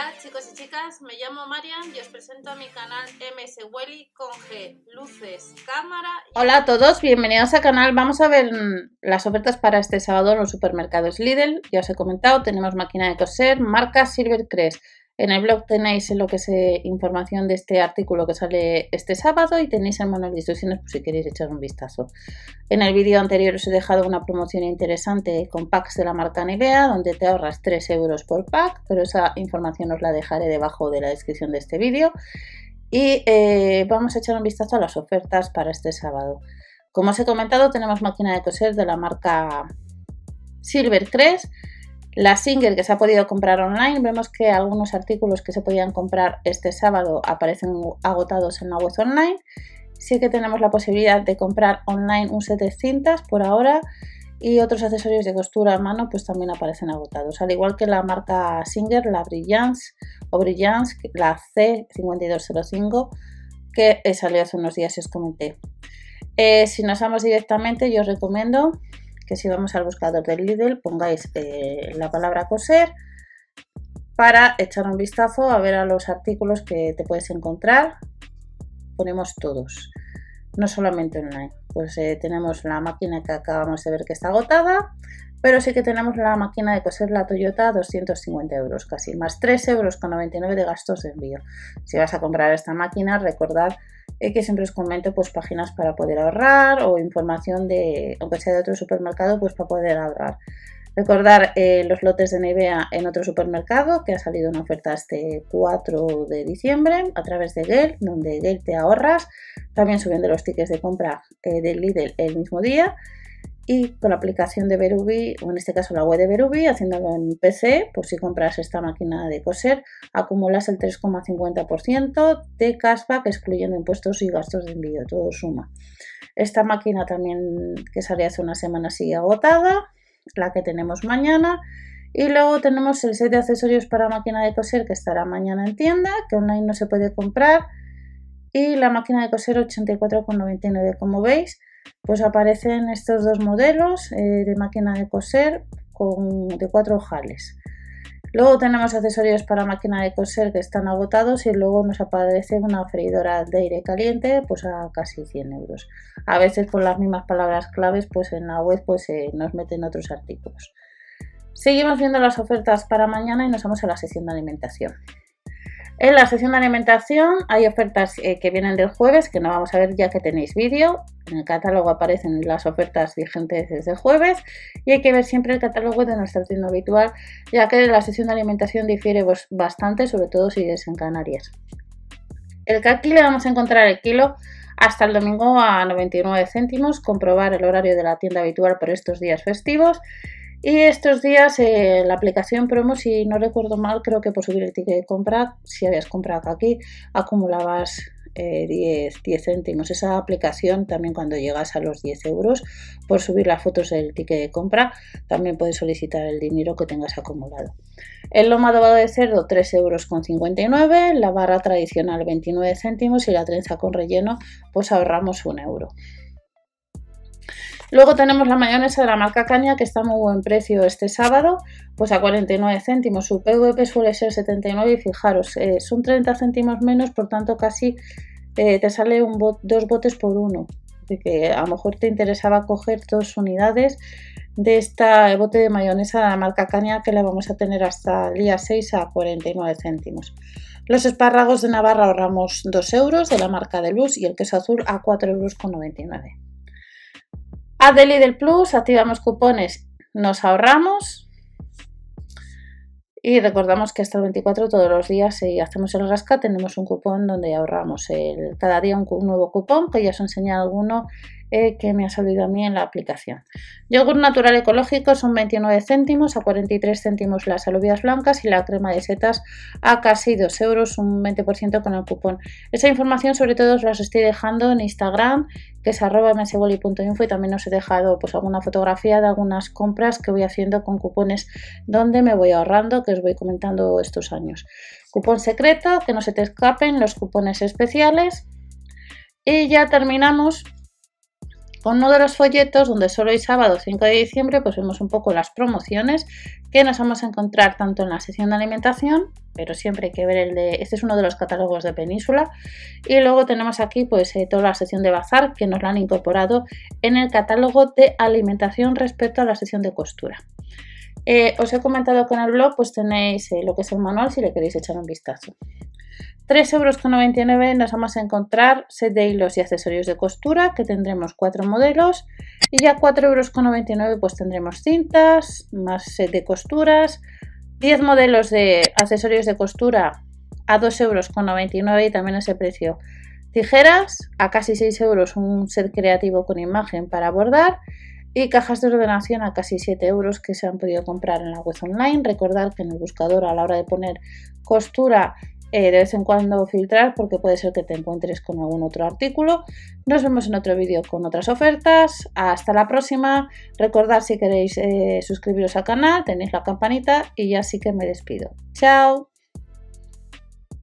Hola chicos y chicas, me llamo Marian y os presento a mi canal MS Welly con G, luces, cámara... Hola a todos, bienvenidos al canal. Vamos a ver las ofertas para este sábado en los supermercados Lidl. Ya os he comentado, tenemos máquina de coser, marca Silvercrest. En el blog tenéis lo que es eh, información de este artículo que sale este sábado y tenéis el manual de instrucciones por si queréis echar un vistazo. En el vídeo anterior os he dejado una promoción interesante con packs de la marca Nivea donde te ahorras 3 euros por pack, pero esa información os la dejaré debajo de la descripción de este vídeo. Y eh, vamos a echar un vistazo a las ofertas para este sábado. Como os he comentado, tenemos máquina de coser de la marca Silvercrest la Singer que se ha podido comprar online, vemos que algunos artículos que se podían comprar este sábado aparecen agotados en la web online. Sí que tenemos la posibilidad de comprar online un set de cintas por ahora y otros accesorios de costura a mano pues también aparecen agotados. Al igual que la marca Singer, la Brillance o Brillance, la C5205 que salió hace unos días y os comenté. Eh, si nos vamos directamente yo os recomiendo que si vamos al buscador del Lidl pongáis eh, la palabra coser para echar un vistazo a ver a los artículos que te puedes encontrar. Ponemos todos, no solamente online. Pues eh, tenemos la máquina que acabamos de ver que está agotada, pero sí que tenemos la máquina de coser la Toyota 250 euros casi, más 3 euros con 99 de gastos de envío. Si vas a comprar esta máquina, recordad que siempre os comento pues páginas para poder ahorrar o información de, aunque sea de otro supermercado, pues para poder ahorrar. Recordar eh, los lotes de Nivea en otro supermercado que ha salido una oferta este 4 de diciembre a través de Gale, donde Gale te ahorras, también subiendo los tickets de compra eh, del Lidl el mismo día y con la aplicación de Berubi, o en este caso la web de Berubi, haciéndolo en PC, pues si compras esta máquina de coser, acumulas el 3,50% de cashback excluyendo impuestos y gastos de envío, todo suma. Esta máquina también que salió hace una semana sigue agotada, la que tenemos mañana. Y luego tenemos el set de accesorios para máquina de coser que estará mañana en tienda, que online no se puede comprar. Y la máquina de coser 84,99, como veis pues aparecen estos dos modelos eh, de máquina de coser con, de cuatro ojales. Luego tenemos accesorios para máquina de coser que están agotados y luego nos aparece una freidora de aire caliente pues a casi 100 euros. A veces por las mismas palabras claves pues en la web pues eh, nos meten otros artículos. Seguimos viendo las ofertas para mañana y nos vamos a la sección de alimentación. En la sección de alimentación hay ofertas eh, que vienen del jueves, que no vamos a ver ya que tenéis vídeo. En el catálogo aparecen las ofertas vigentes desde jueves y hay que ver siempre el catálogo de nuestra tienda habitual, ya que la sección de alimentación difiere pues, bastante, sobre todo si es en Canarias. El caqui le vamos a encontrar el kilo hasta el domingo a 99 céntimos, comprobar el horario de la tienda habitual por estos días festivos y estos días eh, la aplicación promo, si no recuerdo mal, creo que por subir el ticket de compra, si habías comprado aquí, acumulabas 10, eh, 10, céntimos. Esa aplicación también cuando llegas a los 10 euros por subir las fotos del ticket de compra, también puedes solicitar el dinero que tengas acumulado. El lomo adobado de cerdo 3 euros con 59, la barra tradicional 29 céntimos y la trenza con relleno pues ahorramos un euro. Luego tenemos la mayonesa de la marca Caña que está a muy buen precio este sábado, pues a 49 céntimos. Su PVP suele ser 79 y fijaros, eh, son 30 céntimos menos, por tanto casi eh, te sale dos botes por uno. De que a lo mejor te interesaba coger dos unidades de esta bote de mayonesa de la marca Caña que la vamos a tener hasta el día 6 a 49 céntimos. Los espárragos de Navarra ahorramos 2 euros de la marca de Luz y el queso azul a 4,99 euros. A del Plus, activamos cupones, nos ahorramos y recordamos que hasta el 24 todos los días si hacemos el rasca tenemos un cupón donde ahorramos el, cada día un, nuevo cupón que ya os he enseñado alguno eh, que me ha salido a mí en la aplicación. Yogur natural ecológico son 29 céntimos, a 43 céntimos las alubias blancas y la crema de setas a casi 2 euros, un 20% con el cupón. Esa información sobre todo os la estoy dejando en Instagram, que es arroba y también os he dejado pues alguna fotografía de algunas compras que voy haciendo con cupones donde me voy ahorrando, que os voy comentando estos años. Cupón secreto, que no se te escapen los cupones especiales. Y ya terminamos Con uno de los folletos, donde solo hay sábado 5 de diciembre, pues vemos un poco las promociones que nos vamos a encontrar tanto en la sección de alimentación, pero siempre hay que ver el de, este es uno de los catálogos de Península, y luego tenemos aquí pues eh, toda la sección de bazar que nos la han incorporado en el catálogo de alimentación respecto a la sección de costura. Eh, os he comentado que en el blog pues tenéis eh, lo que es el manual si le queréis echar un vistazo. 3,99 euros nos vamos a encontrar set de hilos y accesorios de costura que tendremos cuatro modelos y ya 4,99 euros pues tendremos cintas, más set de costuras, 10 modelos de accesorios de costura a 2,99 euros y también ese precio. Tijeras a casi 6 euros un set creativo con imagen para bordar y cajas de ordenación a casi 7 euros que se han podido comprar en la web online. Recordad que en el buscador a la hora de poner costura eh, de vez en cuando filtrar porque puede ser que te encuentres con algún otro artículo. Nos vemos en otro vídeo con otras ofertas. Hasta la próxima. Recordad si queréis eh, suscribiros al canal, tenéis la campanita y ya sí que me despido. Chao.